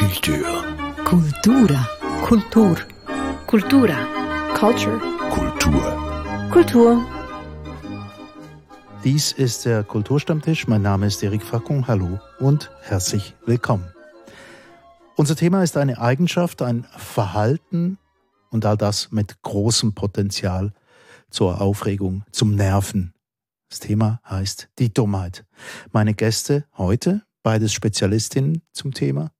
Kultur. Kultura. Kultur. Kultura. Culture. Kultur. Kultur. Dies ist der Kulturstammtisch. Mein Name ist Erik Fackung. Hallo und herzlich willkommen. Unser Thema ist eine Eigenschaft, ein Verhalten und all das mit großem Potenzial zur Aufregung, zum Nerven. Das Thema heißt die Dummheit. Meine Gäste heute, beides Spezialistinnen zum Thema.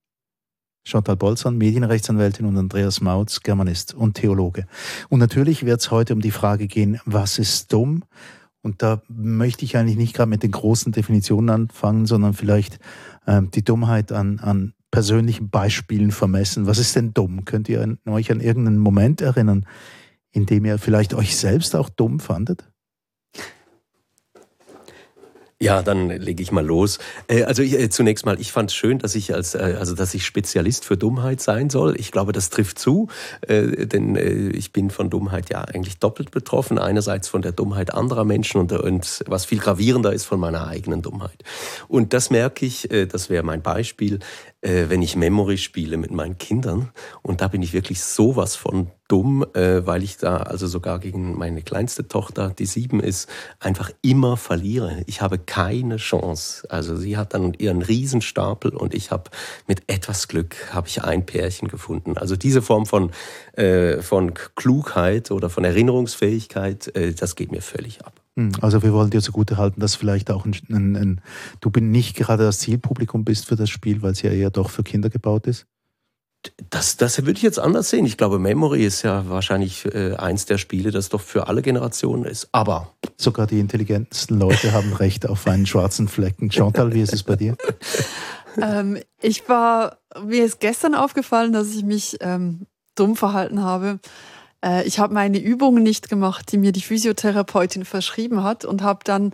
Chantal Bolzan, Medienrechtsanwältin und Andreas Mautz, Germanist und Theologe. Und natürlich wird es heute um die Frage gehen, was ist dumm? Und da möchte ich eigentlich nicht gerade mit den großen Definitionen anfangen, sondern vielleicht ähm, die Dummheit an, an persönlichen Beispielen vermessen. Was ist denn dumm? Könnt ihr an, euch an irgendeinen Moment erinnern, in dem ihr vielleicht euch selbst auch dumm fandet? Ja, dann lege ich mal los. Äh, also ich, äh, zunächst mal, ich fand es schön, dass ich als äh, also dass ich Spezialist für Dummheit sein soll. Ich glaube, das trifft zu, denn ich bin von Dummheit ja eigentlich doppelt betroffen. Einerseits von der Dummheit anderer Menschen und, und was viel gravierender ist von meiner eigenen Dummheit. Und das merke ich, das wäre mein Beispiel, wenn ich Memory spiele mit meinen Kindern. Und da bin ich wirklich sowas von dumm, äh, weil ich da also sogar gegen meine kleinste Tochter, die sieben ist, einfach immer verliere. Ich habe keine Chance. Also sie hat dann ihren Riesenstapel und ich habe mit etwas Glück habe ich ein Pärchen gefunden. Also diese Form von äh, von Klugheit oder von Erinnerungsfähigkeit, äh, das geht mir völlig ab. Hm, also wir wollen dir zugute halten, dass vielleicht auch ein, ein, ein, du nicht gerade das Zielpublikum bist für das Spiel, weil es ja eher doch für Kinder gebaut ist. Das, das würde ich jetzt anders sehen. Ich glaube, Memory ist ja wahrscheinlich äh, eins der Spiele, das doch für alle Generationen ist. Aber. Sogar die intelligentesten Leute haben Recht auf einen schwarzen Flecken. Chantal, wie ist es bei dir? ähm, ich war, mir ist gestern aufgefallen, dass ich mich ähm, dumm verhalten habe. Äh, ich habe meine Übungen nicht gemacht, die mir die Physiotherapeutin verschrieben hat und habe dann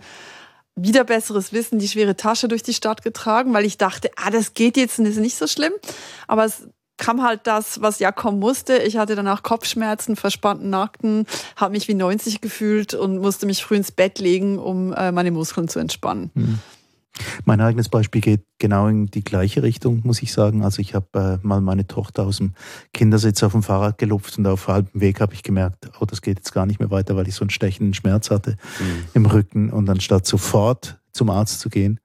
wieder besseres Wissen die schwere Tasche durch die Stadt getragen, weil ich dachte, ah, das geht jetzt und ist nicht so schlimm. Aber es kam halt das, was ja kommen musste. Ich hatte danach Kopfschmerzen, verspannten Nacken, habe mich wie 90 gefühlt und musste mich früh ins Bett legen, um äh, meine Muskeln zu entspannen. Mhm. Mein eigenes Beispiel geht genau in die gleiche Richtung, muss ich sagen. Also ich habe äh, mal meine Tochter aus dem Kindersitz auf dem Fahrrad gelupft und auf halbem Weg habe ich gemerkt, oh, das geht jetzt gar nicht mehr weiter, weil ich so einen stechenden Schmerz hatte mhm. im Rücken. Und anstatt sofort zum Arzt zu gehen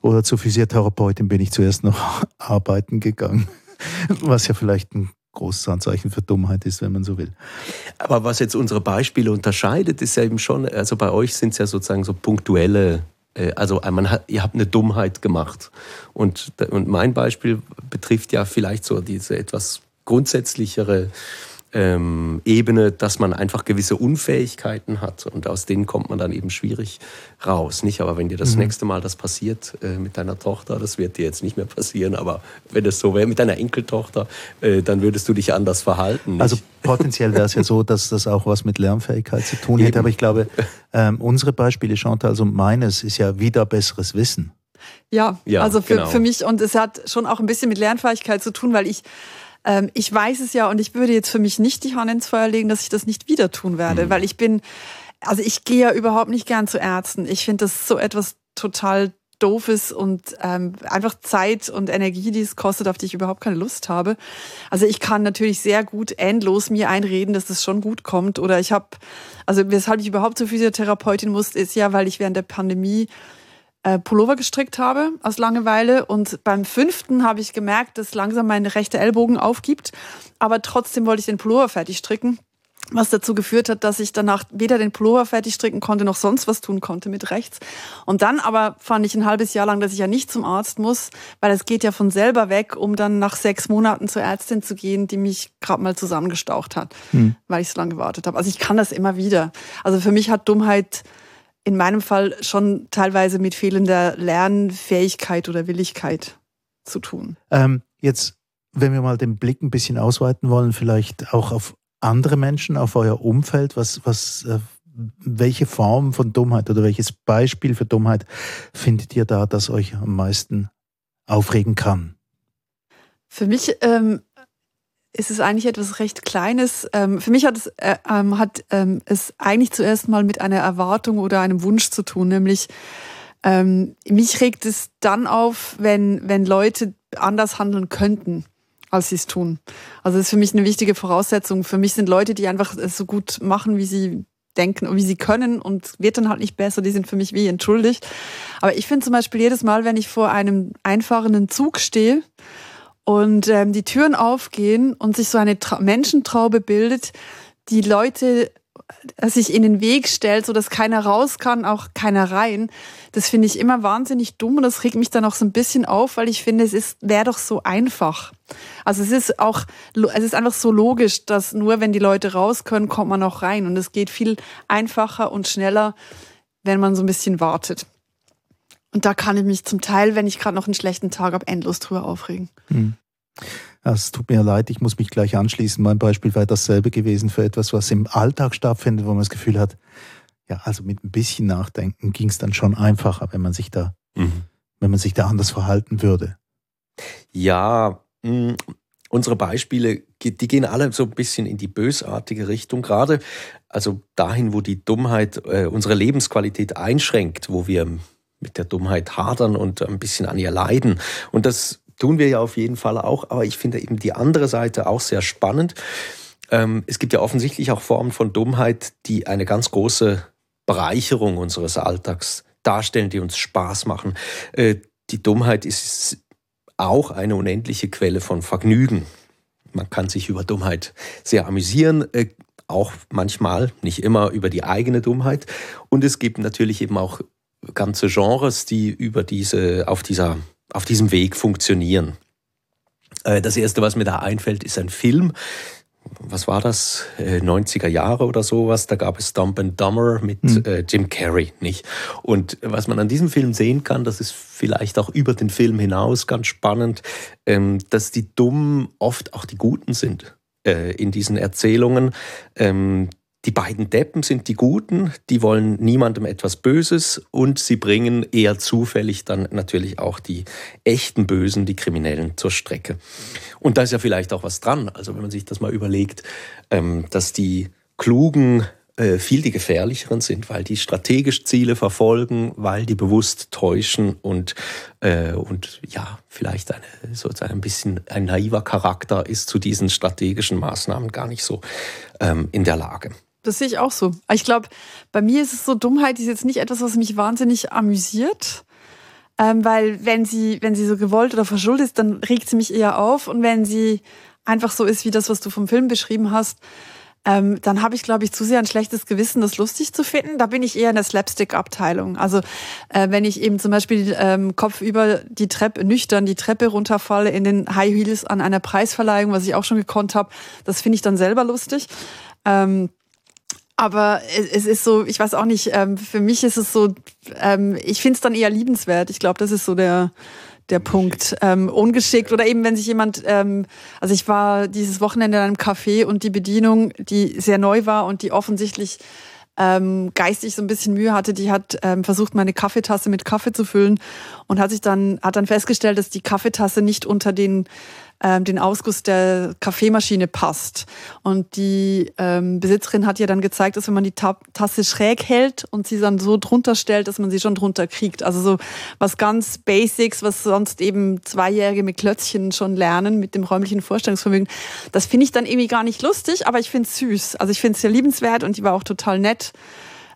oder zur Physiotherapeutin bin ich zuerst noch arbeiten gegangen. was ja vielleicht ein großes Anzeichen für Dummheit ist, wenn man so will. Aber was jetzt unsere Beispiele unterscheidet, ist ja eben schon, also bei euch sind es ja sozusagen so punktuelle, also man hat, ihr habt eine Dummheit gemacht. Und, und mein Beispiel betrifft ja vielleicht so diese etwas grundsätzlichere ähm, Ebene, dass man einfach gewisse Unfähigkeiten hat und aus denen kommt man dann eben schwierig raus. Nicht, aber wenn dir das mhm. nächste Mal das passiert äh, mit deiner Tochter, das wird dir jetzt nicht mehr passieren, aber wenn es so wäre mit deiner Enkeltochter, äh, dann würdest du dich anders verhalten. Nicht? Also potenziell wäre es ja so, dass das auch was mit Lernfähigkeit zu tun hätte, aber ich glaube, ähm, unsere Beispiele, Chantal, also meines ist ja wieder besseres Wissen. Ja, ja also für, genau. für mich und es hat schon auch ein bisschen mit Lernfähigkeit zu tun, weil ich ähm, ich weiß es ja und ich würde jetzt für mich nicht die Hand ins Feuer legen, dass ich das nicht wieder tun werde, mhm. weil ich bin, also ich gehe ja überhaupt nicht gern zu Ärzten. Ich finde das so etwas total doofes und ähm, einfach Zeit und Energie, die es kostet, auf die ich überhaupt keine Lust habe. Also ich kann natürlich sehr gut endlos mir einreden, dass es schon gut kommt. Oder ich habe, also weshalb ich überhaupt zur Physiotherapeutin muss, ist ja, weil ich während der Pandemie äh, Pullover gestrickt habe aus Langeweile. Und beim fünften habe ich gemerkt, dass langsam mein rechter Ellbogen aufgibt. Aber trotzdem wollte ich den Pullover fertig stricken. Was dazu geführt hat, dass ich danach weder den Pullover fertig stricken konnte, noch sonst was tun konnte mit rechts. Und dann aber fand ich ein halbes Jahr lang, dass ich ja nicht zum Arzt muss, weil es geht ja von selber weg, um dann nach sechs Monaten zur Ärztin zu gehen, die mich gerade mal zusammengestaucht hat, hm. weil ich so lange gewartet habe. Also ich kann das immer wieder. Also für mich hat Dummheit in meinem Fall schon teilweise mit fehlender Lernfähigkeit oder Willigkeit zu tun. Ähm, jetzt, wenn wir mal den Blick ein bisschen ausweiten wollen, vielleicht auch auf andere Menschen, auf euer Umfeld, was, was, äh, welche Form von Dummheit oder welches Beispiel für Dummheit findet ihr da, das euch am meisten aufregen kann? Für mich ähm, ist es eigentlich etwas recht Kleines. Ähm, für mich hat es, äh, ähm, hat ähm, es eigentlich zuerst mal mit einer Erwartung oder einem Wunsch zu tun, nämlich ähm, mich regt es dann auf, wenn, wenn Leute anders handeln könnten. als sie es tun. Also das ist für mich eine wichtige Voraussetzung. Für mich sind Leute, die einfach so gut machen, wie sie denken und wie sie können und wird dann halt nicht besser, die sind für mich wie entschuldigt. Aber ich finde zum Beispiel jedes Mal, wenn ich vor einem einfahrenden Zug stehe und ähm, die Türen aufgehen und sich so eine Tra Menschentraube bildet, die Leute sich in den Weg stellt, so dass keiner raus kann, auch keiner rein. Das finde ich immer wahnsinnig dumm und das regt mich dann auch so ein bisschen auf, weil ich finde, es wäre doch so einfach. Also es ist auch, es ist einfach so logisch, dass nur wenn die Leute raus können, kommt man auch rein und es geht viel einfacher und schneller, wenn man so ein bisschen wartet. Und da kann ich mich zum Teil, wenn ich gerade noch einen schlechten Tag habe, endlos drüber aufregen. Hm. Es tut mir leid, ich muss mich gleich anschließen. Mein Beispiel wäre dasselbe gewesen für etwas, was im Alltag stattfindet, wo man das Gefühl hat, ja, also mit ein bisschen Nachdenken ging es dann schon einfacher, wenn man sich da, mhm. wenn man sich da anders verhalten würde. Ja, mh, mm, unsere Beispiele, die gehen alle so ein bisschen in die bösartige Richtung, gerade also dahin, wo die Dummheit äh, unsere Lebensqualität einschränkt, wo wir mit der Dummheit hadern und ein bisschen an ihr leiden. Und das tun wir ja auf jeden Fall auch, aber ich finde eben die andere Seite auch sehr spannend. Ähm, es gibt ja offensichtlich auch Formen von Dummheit, die eine ganz große Bereicherung unseres Alltags darstellen, die uns Spaß machen. Äh, die Dummheit ist auch eine unendliche Quelle von Vergnügen. Man kann sich über Dummheit sehr amüsieren, äh, auch manchmal, nicht immer über die eigene Dummheit. Und es gibt natürlich eben auch ganze Genres, die über diese, auf dieser auf diesem Weg funktionieren. Äh, das erste, was mir da einfällt, ist ein Film. Was war das? 90er äh, Jahre oder sowas. Da gab es Dump and Dumber mit mhm. Jim Carrey, nicht? Und was man an diesem Film sehen kann, das ist vielleicht auch über den Film hinaus ganz spannend, ähm, dass die Dummen oft auch die Guten sind in diesen Erzählungen. Ähm, die beiden Deppen sind die Guten, die wollen niemandem etwas Böses und sie bringen eher zufällig dann natürlich auch die echten Bösen, die Kriminellen zur Strecke. Und da ist ja vielleicht auch was dran. Also wenn man sich das mal überlegt, ähm, dass die Klugen äh, viel die gefährlicheren sind, weil die strategisch Ziele verfolgen, weil die bewusst täuschen und, äh, und ja, vielleicht eine, sozusagen ein bisschen ein naiver Charakter ist zu diesen strategischen Maßnahmen gar nicht so ähm, in der Lage. Das sehe ich auch so. Ich glaube, bei mir ist es so, Dummheit ist jetzt nicht etwas, was mich wahnsinnig amüsiert. Ähm, weil wenn sie, wenn sie so gewollt oder verschuldet ist, dann regt sie mich eher auf. Und wenn sie einfach so ist wie das, was du vom Film beschrieben hast, ähm, dann habe ich, glaube ich, zu sehr ein schlechtes Gewissen, das lustig zu finden. Da bin ich eher in der Slapstick-Abteilung. Also äh, wenn ich eben zum Beispiel ähm, Kopf über die Treppe, nüchtern die Treppe runterfalle in den High Heels an einer Preisverleihung, was ich auch schon gekonnt habe, das finde ich dann selber lustig. Ähm, aber es ist so, ich weiß auch nicht, ähm, für mich ist es so, ähm, ich finde es dann eher liebenswert. Ich glaube, das ist so der, der Punkt. Ähm, ungeschickt oder eben, wenn sich jemand, ähm, also ich war dieses Wochenende in einem Café und die Bedienung, die sehr neu war und die offensichtlich ähm, geistig so ein bisschen Mühe hatte, die hat ähm, versucht, meine Kaffeetasse mit Kaffee zu füllen und hat sich dann, hat dann festgestellt, dass die Kaffeetasse nicht unter den ähm, den Ausguss der Kaffeemaschine passt. Und die ähm, Besitzerin hat ja dann gezeigt, dass wenn man die Ta Tasse schräg hält und sie dann so drunter stellt, dass man sie schon drunter kriegt. Also so was ganz Basics, was sonst eben Zweijährige mit Klötzchen schon lernen, mit dem räumlichen Vorstellungsvermögen. Das finde ich dann irgendwie gar nicht lustig, aber ich finde es süß. Also ich finde es sehr liebenswert und die war auch total nett.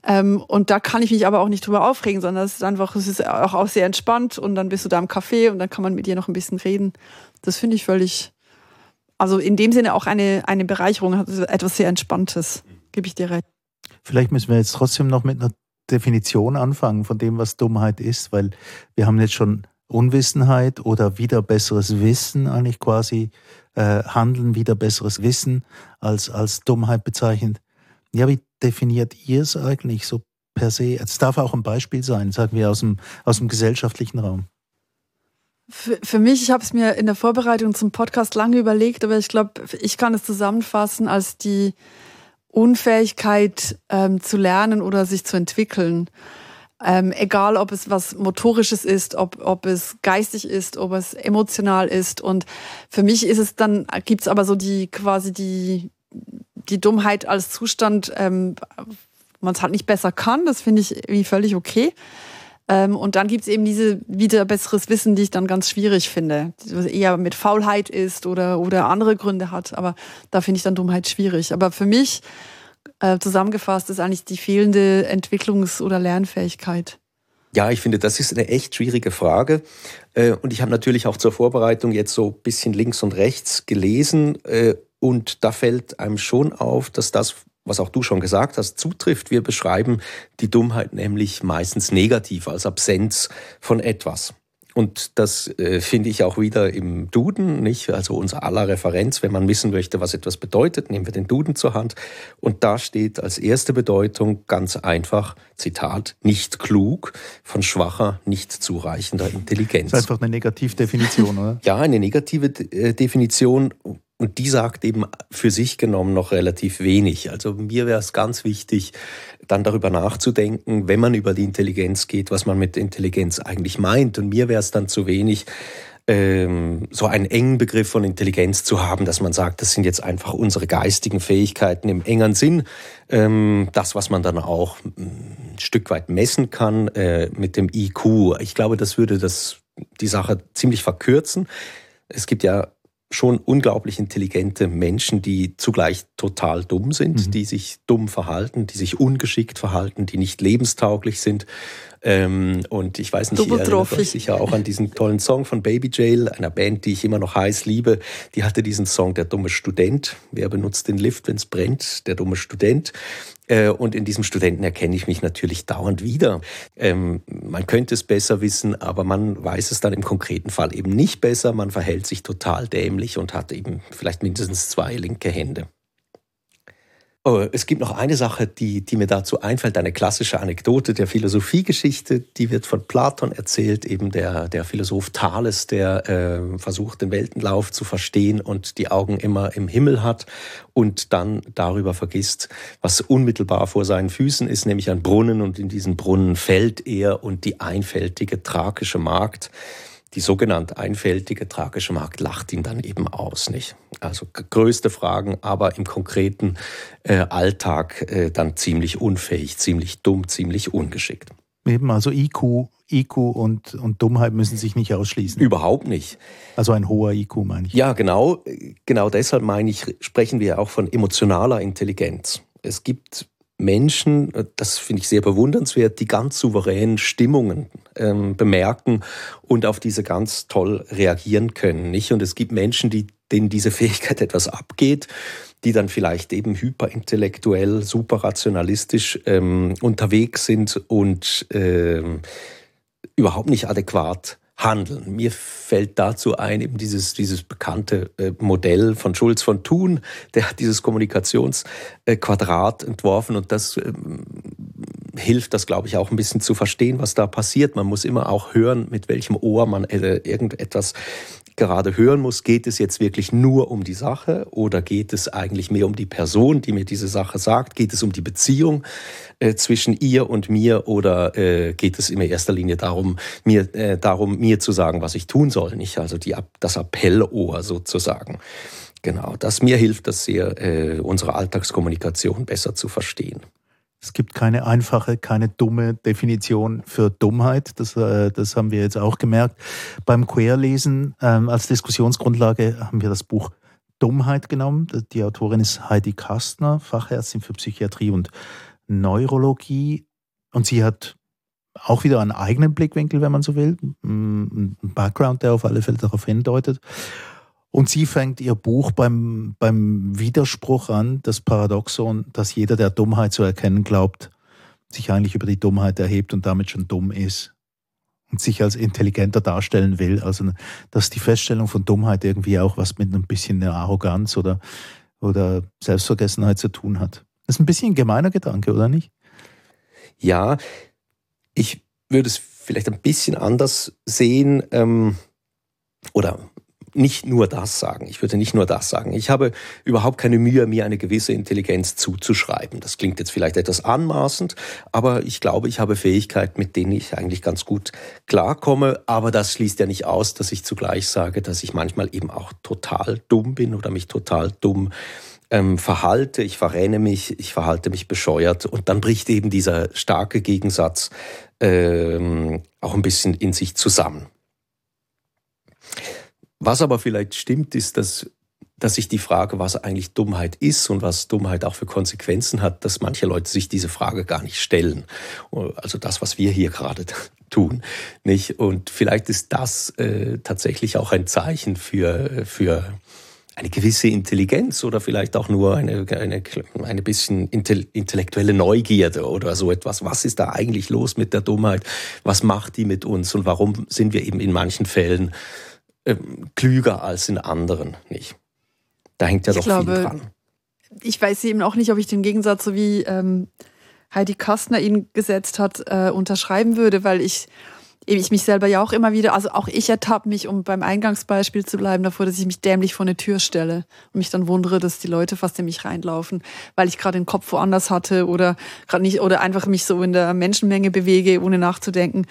Ähm, und da kann ich mich aber auch nicht drüber aufregen, sondern es ist einfach, es ist auch, auch sehr entspannt und dann bist du da im Café und dann kann man mit dir noch ein bisschen reden. Das finde ich völlig, also in dem Sinne auch eine, eine Bereicherung, also etwas sehr Entspanntes, gebe ich dir recht. Vielleicht müssen wir jetzt trotzdem noch mit einer Definition anfangen von dem, was Dummheit ist, weil wir haben jetzt schon Unwissenheit oder wieder besseres Wissen eigentlich quasi, äh, Handeln wieder besseres Wissen als, als Dummheit bezeichnet. Ja, wie definiert ihr es eigentlich so per se? Es darf auch ein Beispiel sein, sagen wir aus dem, aus dem gesellschaftlichen Raum. Für, für mich, ich habe es mir in der Vorbereitung zum Podcast lange überlegt, aber ich glaube, ich kann es zusammenfassen als die Unfähigkeit ähm, zu lernen oder sich zu entwickeln. Ähm, egal, ob es was Motorisches ist, ob, ob es geistig ist, ob es emotional ist. Und für mich ist es dann, gibt es aber so die quasi die, die Dummheit als Zustand, ähm, man es halt nicht besser kann. Das finde ich irgendwie völlig okay. Ähm, und dann gibt es eben diese wieder besseres Wissen, die ich dann ganz schwierig finde. Was eher mit Faulheit ist oder, oder andere Gründe hat. Aber da finde ich dann Dummheit schwierig. Aber für mich äh, zusammengefasst ist eigentlich die fehlende Entwicklungs- oder Lernfähigkeit. Ja, ich finde, das ist eine echt schwierige Frage. Äh, und ich habe natürlich auch zur Vorbereitung jetzt so ein bisschen links und rechts gelesen. Äh, und da fällt einem schon auf, dass das, was auch du schon gesagt hast, zutrifft. Wir beschreiben die Dummheit nämlich meistens negativ als Absenz von etwas. Und das äh, finde ich auch wieder im Duden, nicht? Also unser aller Referenz, wenn man wissen möchte, was etwas bedeutet, nehmen wir den Duden zur Hand. Und da steht als erste Bedeutung ganz einfach, Zitat, nicht klug, von schwacher, nicht zureichender Intelligenz. Das ist einfach eine Negativdefinition, oder? ja, eine negative äh, Definition. Und die sagt eben für sich genommen noch relativ wenig. Also mir wäre es ganz wichtig, dann darüber nachzudenken, wenn man über die Intelligenz geht, was man mit Intelligenz eigentlich meint. Und mir wäre es dann zu wenig, ähm, so einen engen Begriff von Intelligenz zu haben, dass man sagt, das sind jetzt einfach unsere geistigen Fähigkeiten im engeren Sinn. Ähm, das, was man dann auch ein Stück weit messen kann äh, mit dem IQ. Ich glaube, das würde das, die Sache ziemlich verkürzen. Es gibt ja schon unglaublich intelligente Menschen, die zugleich total dumm sind, mhm. die sich dumm verhalten, die sich ungeschickt verhalten, die nicht lebenstauglich sind. Ähm, und ich weiß nicht, ihr erinnert euch sicher auch an diesen tollen Song von Baby Jail, einer Band, die ich immer noch heiß liebe. Die hatte diesen Song Der dumme Student. Wer benutzt den Lift, wenn es brennt? Der dumme Student. Äh, und in diesem Studenten erkenne ich mich natürlich dauernd wieder. Ähm, man könnte es besser wissen, aber man weiß es dann im konkreten Fall eben nicht besser. Man verhält sich total dämlich und hat eben vielleicht mindestens zwei linke Hände. Oh, es gibt noch eine Sache, die, die mir dazu einfällt, eine klassische Anekdote der Philosophiegeschichte, die wird von Platon erzählt, eben der, der Philosoph Thales, der äh, versucht, den Weltenlauf zu verstehen und die Augen immer im Himmel hat und dann darüber vergisst, was unmittelbar vor seinen Füßen ist, nämlich ein Brunnen und in diesen Brunnen fällt er und die einfältige thrakische Magd die sogenannte einfältige tragische Markt lacht ihn dann eben aus, nicht? Also größte Fragen, aber im konkreten äh, Alltag äh, dann ziemlich unfähig, ziemlich dumm, ziemlich ungeschickt. Eben, also IQ, IQ und, und Dummheit müssen sich nicht ausschließen. Überhaupt nicht. Also ein hoher IQ, meine ich. Ja, genau. Genau deshalb meine ich, sprechen wir auch von emotionaler Intelligenz. Es gibt Menschen, das finde ich sehr bewundernswert, die ganz souveränen Stimmungen ähm, bemerken und auf diese ganz toll reagieren können. Nicht? Und es gibt Menschen, die, denen diese Fähigkeit etwas abgeht, die dann vielleicht eben hyperintellektuell, superrationalistisch ähm, unterwegs sind und ähm, überhaupt nicht adäquat handeln. Mir fällt dazu ein, eben dieses, dieses bekannte äh, Modell von Schulz von Thun, der hat dieses Kommunikationsquadrat entworfen und das ähm, hilft das, glaube ich, auch ein bisschen zu verstehen, was da passiert. Man muss immer auch hören, mit welchem Ohr man äh, irgendetwas gerade hören muss, geht es jetzt wirklich nur um die Sache oder geht es eigentlich mehr um die Person, die mir diese Sache sagt? Geht es um die Beziehung äh, zwischen ihr und mir oder äh, geht es in erster Linie darum, mir, äh, darum, mir zu sagen, was ich tun soll? Nicht? Also die, das Appellohr sozusagen. Genau, das mir hilft das sehr, äh, unsere Alltagskommunikation besser zu verstehen. Es gibt keine einfache, keine dumme Definition für Dummheit. Das, äh, das haben wir jetzt auch gemerkt. Beim Querlesen ähm, als Diskussionsgrundlage haben wir das Buch Dummheit genommen. Die Autorin ist Heidi Kastner, Fachärztin für Psychiatrie und Neurologie. Und sie hat auch wieder einen eigenen Blickwinkel, wenn man so will, ein Background, der auf alle Fälle darauf hindeutet. Und sie fängt ihr Buch beim, beim Widerspruch an, das Paradoxon, dass jeder, der Dummheit zu erkennen glaubt, sich eigentlich über die Dummheit erhebt und damit schon dumm ist und sich als intelligenter darstellen will. Also, dass die Feststellung von Dummheit irgendwie auch was mit ein bisschen Arroganz oder, oder Selbstvergessenheit zu tun hat. Das ist ein bisschen ein gemeiner Gedanke, oder nicht? Ja, ich würde es vielleicht ein bisschen anders sehen ähm, oder nicht nur das sagen. Ich würde nicht nur das sagen. Ich habe überhaupt keine Mühe, mir eine gewisse Intelligenz zuzuschreiben. Das klingt jetzt vielleicht etwas anmaßend, aber ich glaube, ich habe Fähigkeiten, mit denen ich eigentlich ganz gut klarkomme. Aber das schließt ja nicht aus, dass ich zugleich sage, dass ich manchmal eben auch total dumm bin oder mich total dumm ähm, verhalte, ich verrenne mich, ich verhalte mich bescheuert und dann bricht eben dieser starke Gegensatz ähm, auch ein bisschen in sich zusammen. Was aber vielleicht stimmt, ist, dass, dass sich die Frage, was eigentlich Dummheit ist und was Dummheit auch für Konsequenzen hat, dass manche Leute sich diese Frage gar nicht stellen. Also das, was wir hier gerade tun, nicht? Und vielleicht ist das äh, tatsächlich auch ein Zeichen für, für eine gewisse Intelligenz oder vielleicht auch nur eine, eine, eine bisschen intellektuelle Neugierde oder so etwas. Was ist da eigentlich los mit der Dummheit? Was macht die mit uns und warum sind wir eben in manchen Fällen äh, klüger als in anderen? Nicht? Da hängt ja ich doch glaube, viel dran. Ich weiß eben auch nicht, ob ich den Gegensatz, so wie ähm, Heidi Kastner ihn gesetzt hat, äh, unterschreiben würde, weil ich ich mich selber ja auch immer wieder, also auch ich ertappe mich, um beim Eingangsbeispiel zu bleiben, davor, dass ich mich dämlich vor eine Tür stelle und mich dann wundere, dass die Leute fast in mich reinlaufen, weil ich gerade den Kopf woanders hatte oder gerade nicht oder einfach mich so in der Menschenmenge bewege, ohne nachzudenken.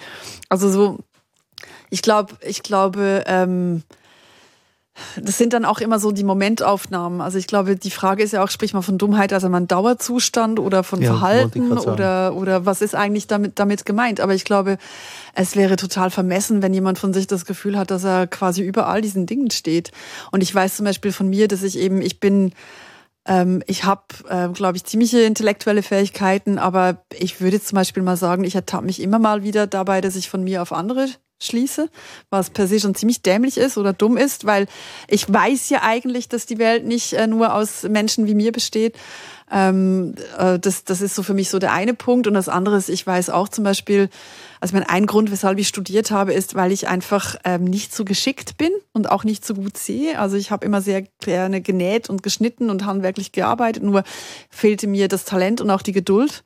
Also so, ich glaube, ich glaube, ähm, das sind dann auch immer so die Momentaufnahmen. Also ich glaube, die Frage ist ja auch, sprich mal von Dummheit, also man Dauerzustand oder von ja, Verhalten oder, oder was ist eigentlich damit, damit gemeint? Aber ich glaube, es wäre total vermessen, wenn jemand von sich das Gefühl hat, dass er quasi über all diesen Dingen steht. Und ich weiß zum Beispiel von mir, dass ich eben, ich bin, ähm, ich habe, äh, glaube ich, ziemliche intellektuelle Fähigkeiten, aber ich würde zum Beispiel mal sagen, ich ertappe mich immer mal wieder dabei, dass ich von mir auf andere schließe, was per se schon ziemlich dämlich ist oder dumm ist, weil ich weiß ja eigentlich, dass die Welt nicht äh, nur aus Menschen wie mir besteht. Ähm, äh, das, das ist so für mich so der eine Punkt. Und das andere ist, ich weiß auch zum Beispiel, also mein ein Grund, weshalb ich studiert habe, ist, weil ich einfach ähm, nicht so geschickt bin und auch nicht so gut sehe. Also ich habe immer sehr gerne genäht und geschnitten und handwerklich gearbeitet, nur fehlte mir das Talent und auch die Geduld.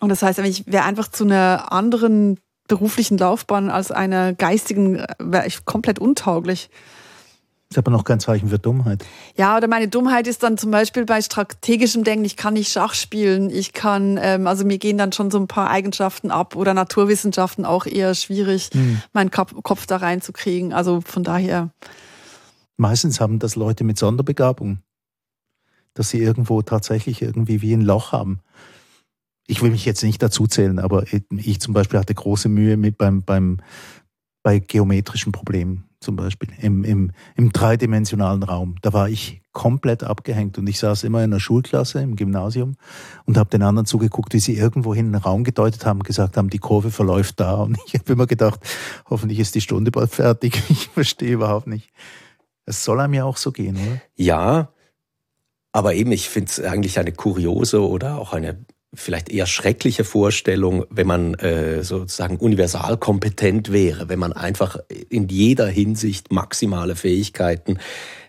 Und das heißt, ich wäre einfach zu einer anderen beruflichen Laufbahn als einer geistigen äh, wäre ich komplett untauglich. Ist aber noch kein Zeichen für Dummheit. Ja, oder meine Dummheit ist dann zum Beispiel bei strategischem Denken, ich kann nicht Schach spielen, ich kann, ähm, also mir gehen dann schon so ein paar Eigenschaften ab oder Naturwissenschaften auch eher schwierig, hm. meinen Kopf da reinzukriegen. Also von daher. Meistens haben das Leute mit Sonderbegabung, dass sie irgendwo tatsächlich irgendwie wie ein Loch haben ich will mich jetzt nicht dazu zählen, aber ich zum Beispiel hatte große Mühe mit beim, beim, bei geometrischen Problemen zum Beispiel im, im, im dreidimensionalen Raum. Da war ich komplett abgehängt und ich saß immer in der Schulklasse im Gymnasium und habe den anderen zugeguckt, wie sie irgendwo hin einen Raum gedeutet haben, gesagt haben, die Kurve verläuft da und ich habe immer gedacht, hoffentlich ist die Stunde bald fertig. Ich verstehe überhaupt nicht. Es soll einem ja auch so gehen, oder? Ja, aber eben, ich finde es eigentlich eine kuriose oder auch eine vielleicht eher schreckliche Vorstellung, wenn man äh, sozusagen universal kompetent wäre, wenn man einfach in jeder Hinsicht maximale Fähigkeiten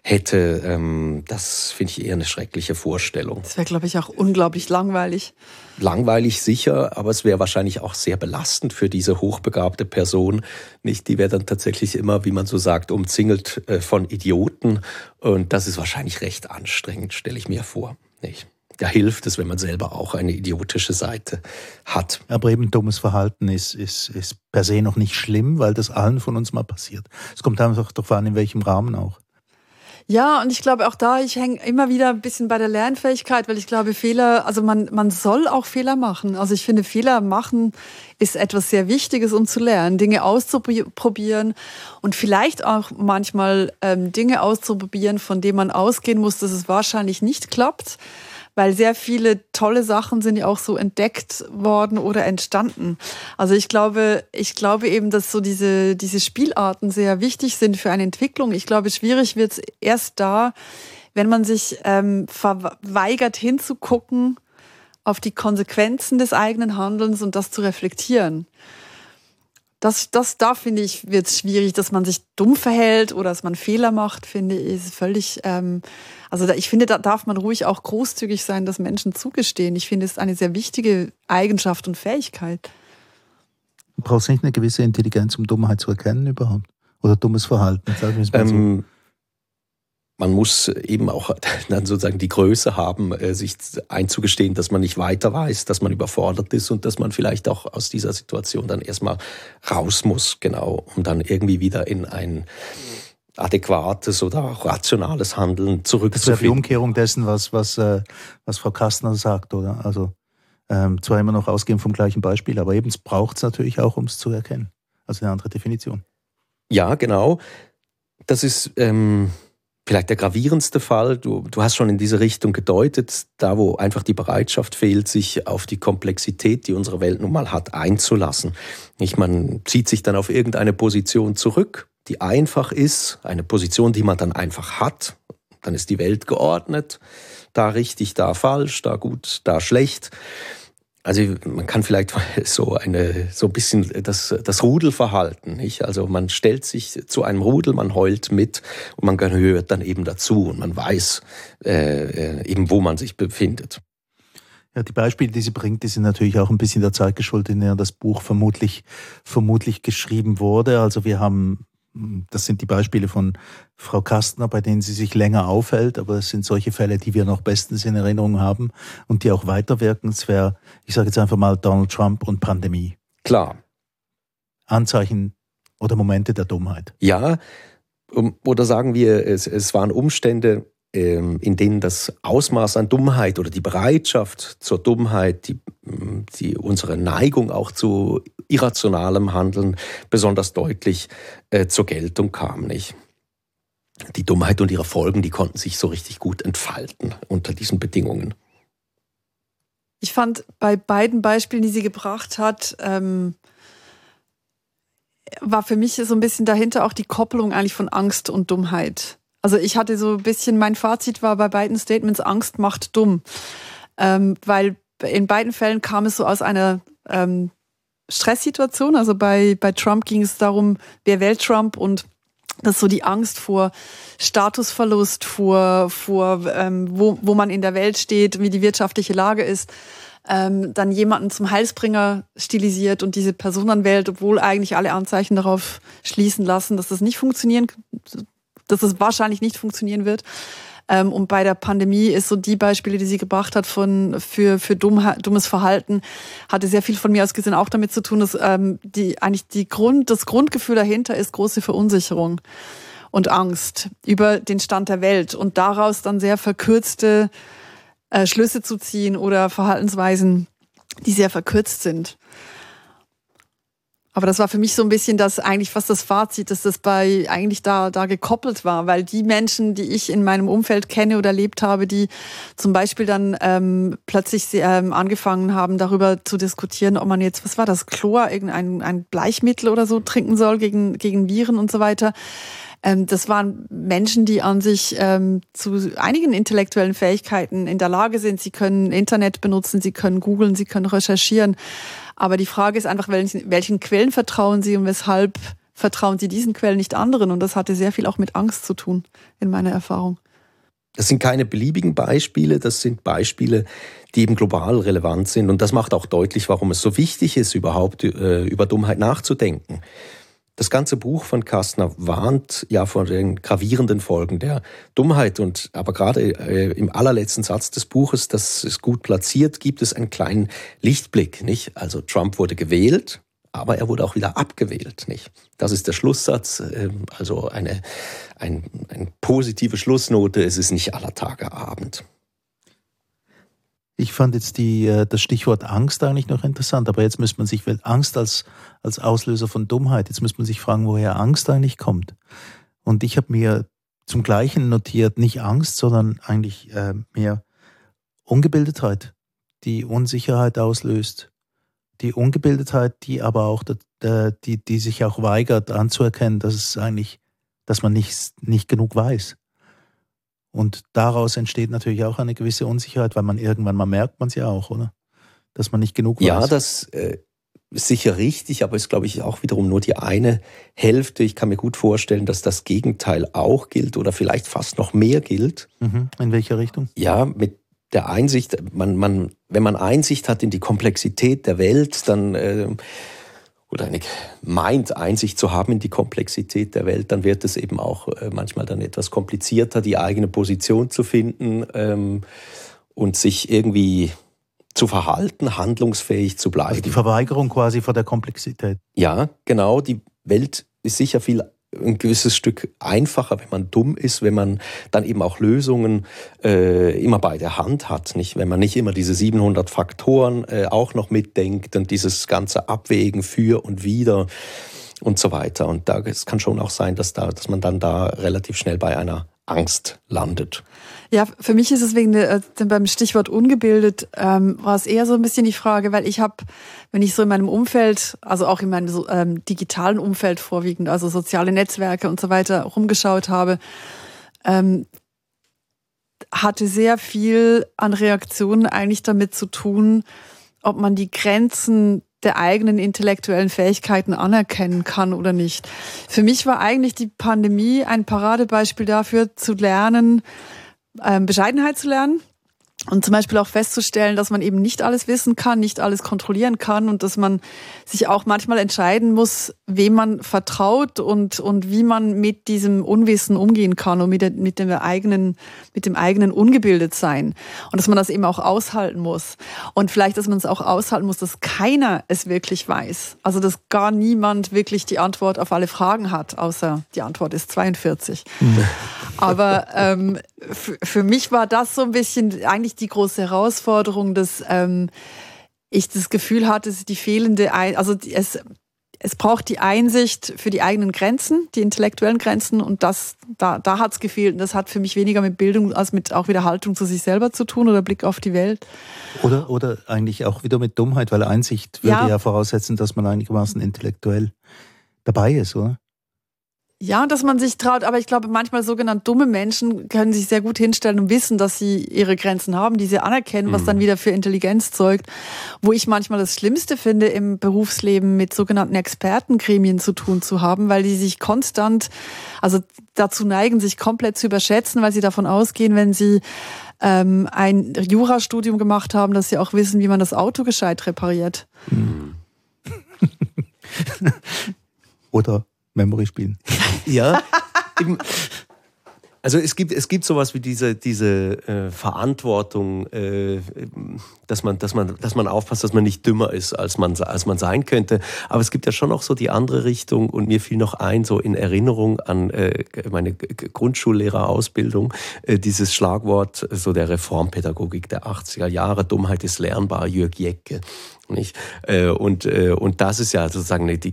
hätte. Ähm, das finde ich eher eine schreckliche Vorstellung. Das wäre, glaube ich, auch unglaublich langweilig. Langweilig sicher, aber es wäre wahrscheinlich auch sehr belastend für diese hochbegabte Person. Nicht, die wäre dann tatsächlich immer, wie man so sagt, umzingelt äh, von Idioten. Und das ist wahrscheinlich recht anstrengend, stelle ich mir vor. Nicht? Da hilft es, wenn man selber auch eine idiotische Seite hat. Aber eben dummes Verhalten ist, ist, ist per se noch nicht schlimm, weil das allen von uns mal passiert. Es kommt einfach darauf an, in welchem Rahmen auch. Ja, und ich glaube auch da, ich hänge immer wieder ein bisschen bei der Lernfähigkeit, weil ich glaube, Fehler, also man, man soll auch Fehler machen. Also ich finde, Fehler machen ist etwas sehr Wichtiges, um zu lernen, Dinge auszuprobieren und vielleicht auch manchmal ähm, Dinge auszuprobieren, von denen man ausgehen muss, dass es wahrscheinlich nicht klappt weil sehr viele tolle Sachen sind ja auch so entdeckt worden oder entstanden. Also ich glaube, ich glaube eben, dass so diese, diese Spielarten sehr wichtig sind für eine Entwicklung. Ich glaube, schwierig wird es erst da, wenn man sich ähm, verweigert hinzugucken auf die Konsequenzen des eigenen Handelns und das zu reflektieren. Das, das, da finde ich, wird es schwierig, dass man sich dumm verhält oder dass man Fehler macht, finde ich, ist völlig, ähm, also da, ich finde, da darf man ruhig auch großzügig sein, dass Menschen zugestehen. Ich finde, es ist eine sehr wichtige Eigenschaft und Fähigkeit. Du brauchst nicht eine gewisse Intelligenz, um Dummheit zu erkennen überhaupt. Oder dummes Verhalten, sagen wir es mal so. Ähm, man muss eben auch dann sozusagen die Größe haben, äh, sich einzugestehen, dass man nicht weiter weiß, dass man überfordert ist und dass man vielleicht auch aus dieser Situation dann erstmal raus muss, genau, um dann irgendwie wieder in ein adäquates oder auch rationales Handeln zurückzufinden. Das wäre die Umkehrung dessen, was, was, äh, was Frau Kastner sagt, oder? Also ähm, zwar immer noch ausgehend vom gleichen Beispiel, aber eben braucht es natürlich auch, um es zu erkennen. Also eine andere Definition. Ja, genau. Das ist ähm, vielleicht der gravierendste Fall. Du, du hast schon in diese Richtung gedeutet, da wo einfach die Bereitschaft fehlt, sich auf die Komplexität, die unsere Welt nun mal hat, einzulassen. Nicht, man zieht sich dann auf irgendeine Position zurück, die einfach ist, eine Position, die man dann einfach hat. Dann ist die Welt geordnet, da richtig, da falsch, da gut, da schlecht. Also man kann vielleicht so eine so ein bisschen das, das Rudelverhalten, nicht? Also man stellt sich zu einem Rudel, man heult mit und man gehört dann eben dazu und man weiß äh, eben, wo man sich befindet. Ja, die Beispiele, die sie bringt, die sind natürlich auch ein bisschen der Zeit geschuldet, in der das Buch vermutlich, vermutlich geschrieben wurde. Also wir haben das sind die Beispiele von Frau Kastner, bei denen sie sich länger aufhält, aber es sind solche Fälle, die wir noch bestens in Erinnerung haben und die auch weiterwirken. Es wäre, ich sage jetzt einfach mal Donald Trump und Pandemie. Klar. Anzeichen oder Momente der Dummheit. Ja, oder sagen wir, es, es waren Umstände, in denen das Ausmaß an Dummheit oder die Bereitschaft zur Dummheit, die, die unsere Neigung auch zu irrationalem Handeln besonders deutlich äh, zur Geltung kam, nicht? Die Dummheit und ihre Folgen, die konnten sich so richtig gut entfalten unter diesen Bedingungen. Ich fand bei beiden Beispielen, die sie gebracht hat, ähm, war für mich so ein bisschen dahinter auch die Koppelung eigentlich von Angst und Dummheit. Also ich hatte so ein bisschen, mein Fazit war bei beiden Statements, Angst macht dumm. Ähm, weil in beiden Fällen kam es so aus einer ähm, Stresssituation. Also bei, bei Trump ging es darum, wer wählt Trump und das ist so die Angst vor Statusverlust, vor, vor ähm, wo, wo man in der Welt steht, wie die wirtschaftliche Lage ist. Ähm, dann jemanden zum Heilsbringer stilisiert und diese Person dann wählt, obwohl eigentlich alle Anzeichen darauf schließen lassen, dass das nicht funktionieren dass es wahrscheinlich nicht funktionieren wird. Ähm, und bei der Pandemie ist so die Beispiele, die sie gebracht hat von, für, für dumm, dummes Verhalten, hatte sehr viel von mir aus gesehen auch damit zu tun, dass ähm, die, eigentlich die Grund, das Grundgefühl dahinter ist große Verunsicherung und Angst über den Stand der Welt und daraus dann sehr verkürzte äh, Schlüsse zu ziehen oder Verhaltensweisen, die sehr verkürzt sind. Aber das war für mich so ein bisschen das eigentlich fast das Fazit, dass das bei eigentlich da, da gekoppelt war, weil die Menschen, die ich in meinem Umfeld kenne oder erlebt habe, die zum Beispiel dann ähm, plötzlich ähm, angefangen haben, darüber zu diskutieren, ob man jetzt, was war das, Chlor, irgendein ein Bleichmittel oder so trinken soll gegen, gegen Viren und so weiter. Ähm, das waren Menschen, die an sich ähm, zu einigen intellektuellen Fähigkeiten in der Lage sind. Sie können Internet benutzen, sie können googeln, sie können recherchieren. Aber die Frage ist einfach, welchen, welchen Quellen vertrauen Sie und weshalb vertrauen Sie diesen Quellen nicht anderen? Und das hatte sehr viel auch mit Angst zu tun, in meiner Erfahrung. Das sind keine beliebigen Beispiele, das sind Beispiele, die eben global relevant sind. Und das macht auch deutlich, warum es so wichtig ist, überhaupt äh, über Dummheit nachzudenken. Das ganze Buch von Kastner warnt ja vor den gravierenden Folgen der Dummheit und aber gerade äh, im allerletzten Satz des Buches, das ist gut platziert, gibt es einen kleinen Lichtblick, nicht? Also Trump wurde gewählt, aber er wurde auch wieder abgewählt, nicht? Das ist der Schlusssatz, äh, also eine, ein, eine positive Schlussnote, es ist nicht aller Tage Abend. Ich fand jetzt die, äh, das Stichwort Angst eigentlich noch interessant, aber jetzt müsste man sich, Angst als, als Auslöser von Dummheit, jetzt müsste man sich fragen, woher Angst eigentlich kommt. Und ich habe mir zum Gleichen notiert, nicht Angst, sondern eigentlich äh, mehr Ungebildetheit, die Unsicherheit auslöst. Die Ungebildetheit, die aber auch, die, die sich auch weigert anzuerkennen, dass es eigentlich, dass man nicht, nicht genug weiß. Und daraus entsteht natürlich auch eine gewisse Unsicherheit, weil man irgendwann mal merkt man es ja auch, oder? Dass man nicht genug weiß. Ja, das äh, ist sicher richtig, aber ist, glaube ich, auch wiederum nur die eine Hälfte. Ich kann mir gut vorstellen, dass das Gegenteil auch gilt oder vielleicht fast noch mehr gilt. Mhm. In welcher Richtung? Ja, mit der Einsicht, man, man, wenn man Einsicht hat in die Komplexität der Welt, dann äh, oder eine meint, Einsicht zu haben in die Komplexität der Welt, dann wird es eben auch äh, manchmal dann etwas komplizierter, die eigene Position zu finden ähm, und sich irgendwie zu verhalten, handlungsfähig zu bleiben. Also die Verweigerung quasi vor der Komplexität. Ja, genau. Die Welt ist sicher viel ein gewisses Stück einfacher, wenn man dumm ist, wenn man dann eben auch Lösungen äh, immer bei der Hand hat, nicht? Wenn man nicht immer diese 700 Faktoren äh, auch noch mitdenkt und dieses ganze Abwägen für und wieder und so weiter. Und da es kann schon auch sein, dass da, dass man dann da relativ schnell bei einer Angst landet. Ja, für mich ist es wegen der, äh, beim Stichwort ungebildet, ähm, war es eher so ein bisschen die Frage, weil ich habe, wenn ich so in meinem Umfeld, also auch in meinem ähm, digitalen Umfeld vorwiegend, also soziale Netzwerke und so weiter rumgeschaut habe, ähm, hatte sehr viel an Reaktionen eigentlich damit zu tun, ob man die Grenzen der eigenen intellektuellen Fähigkeiten anerkennen kann oder nicht. Für mich war eigentlich die Pandemie ein Paradebeispiel dafür, zu lernen, ähm, Bescheidenheit zu lernen und zum Beispiel auch festzustellen, dass man eben nicht alles wissen kann, nicht alles kontrollieren kann und dass man sich auch manchmal entscheiden muss, wem man vertraut und, und wie man mit diesem Unwissen umgehen kann und mit, der, mit, dem eigenen, mit dem eigenen Ungebildetsein. Und dass man das eben auch aushalten muss. Und vielleicht, dass man es auch aushalten muss, dass keiner es wirklich weiß. Also, dass gar niemand wirklich die Antwort auf alle Fragen hat, außer die Antwort ist 42. Aber ähm, für mich war das so ein bisschen eigentlich die große Herausforderung, dass ähm, ich das Gefühl hatte, die fehlende, Ein also es, es braucht die Einsicht für die eigenen Grenzen, die intellektuellen Grenzen und das, da, da hat es gefehlt. Und das hat für mich weniger mit Bildung als mit auch wieder Haltung zu sich selber zu tun oder Blick auf die Welt. Oder, oder eigentlich auch wieder mit Dummheit, weil Einsicht würde ja, ja voraussetzen, dass man einigermaßen intellektuell dabei ist, oder? Ja, dass man sich traut, aber ich glaube, manchmal sogenannt dumme Menschen können sich sehr gut hinstellen und wissen, dass sie ihre Grenzen haben, die sie anerkennen, was mhm. dann wieder für Intelligenz zeugt. Wo ich manchmal das Schlimmste finde, im Berufsleben mit sogenannten Expertengremien zu tun zu haben, weil die sich konstant, also dazu neigen, sich komplett zu überschätzen, weil sie davon ausgehen, wenn sie ähm, ein Jurastudium gemacht haben, dass sie auch wissen, wie man das Auto gescheit repariert. Mhm. Oder Memory spielen. Ja. Also es gibt, es gibt sowas wie diese, diese äh, Verantwortung, äh, dass, man, dass, man, dass man aufpasst, dass man nicht dümmer ist, als man, als man sein könnte. Aber es gibt ja schon auch so die andere Richtung und mir fiel noch ein, so in Erinnerung an äh, meine Grundschullehrerausbildung, äh, dieses Schlagwort so der Reformpädagogik der 80er Jahre, Dummheit ist lernbar, Jürg Jecke. Nicht? Äh, und, äh, und das ist ja sozusagen die,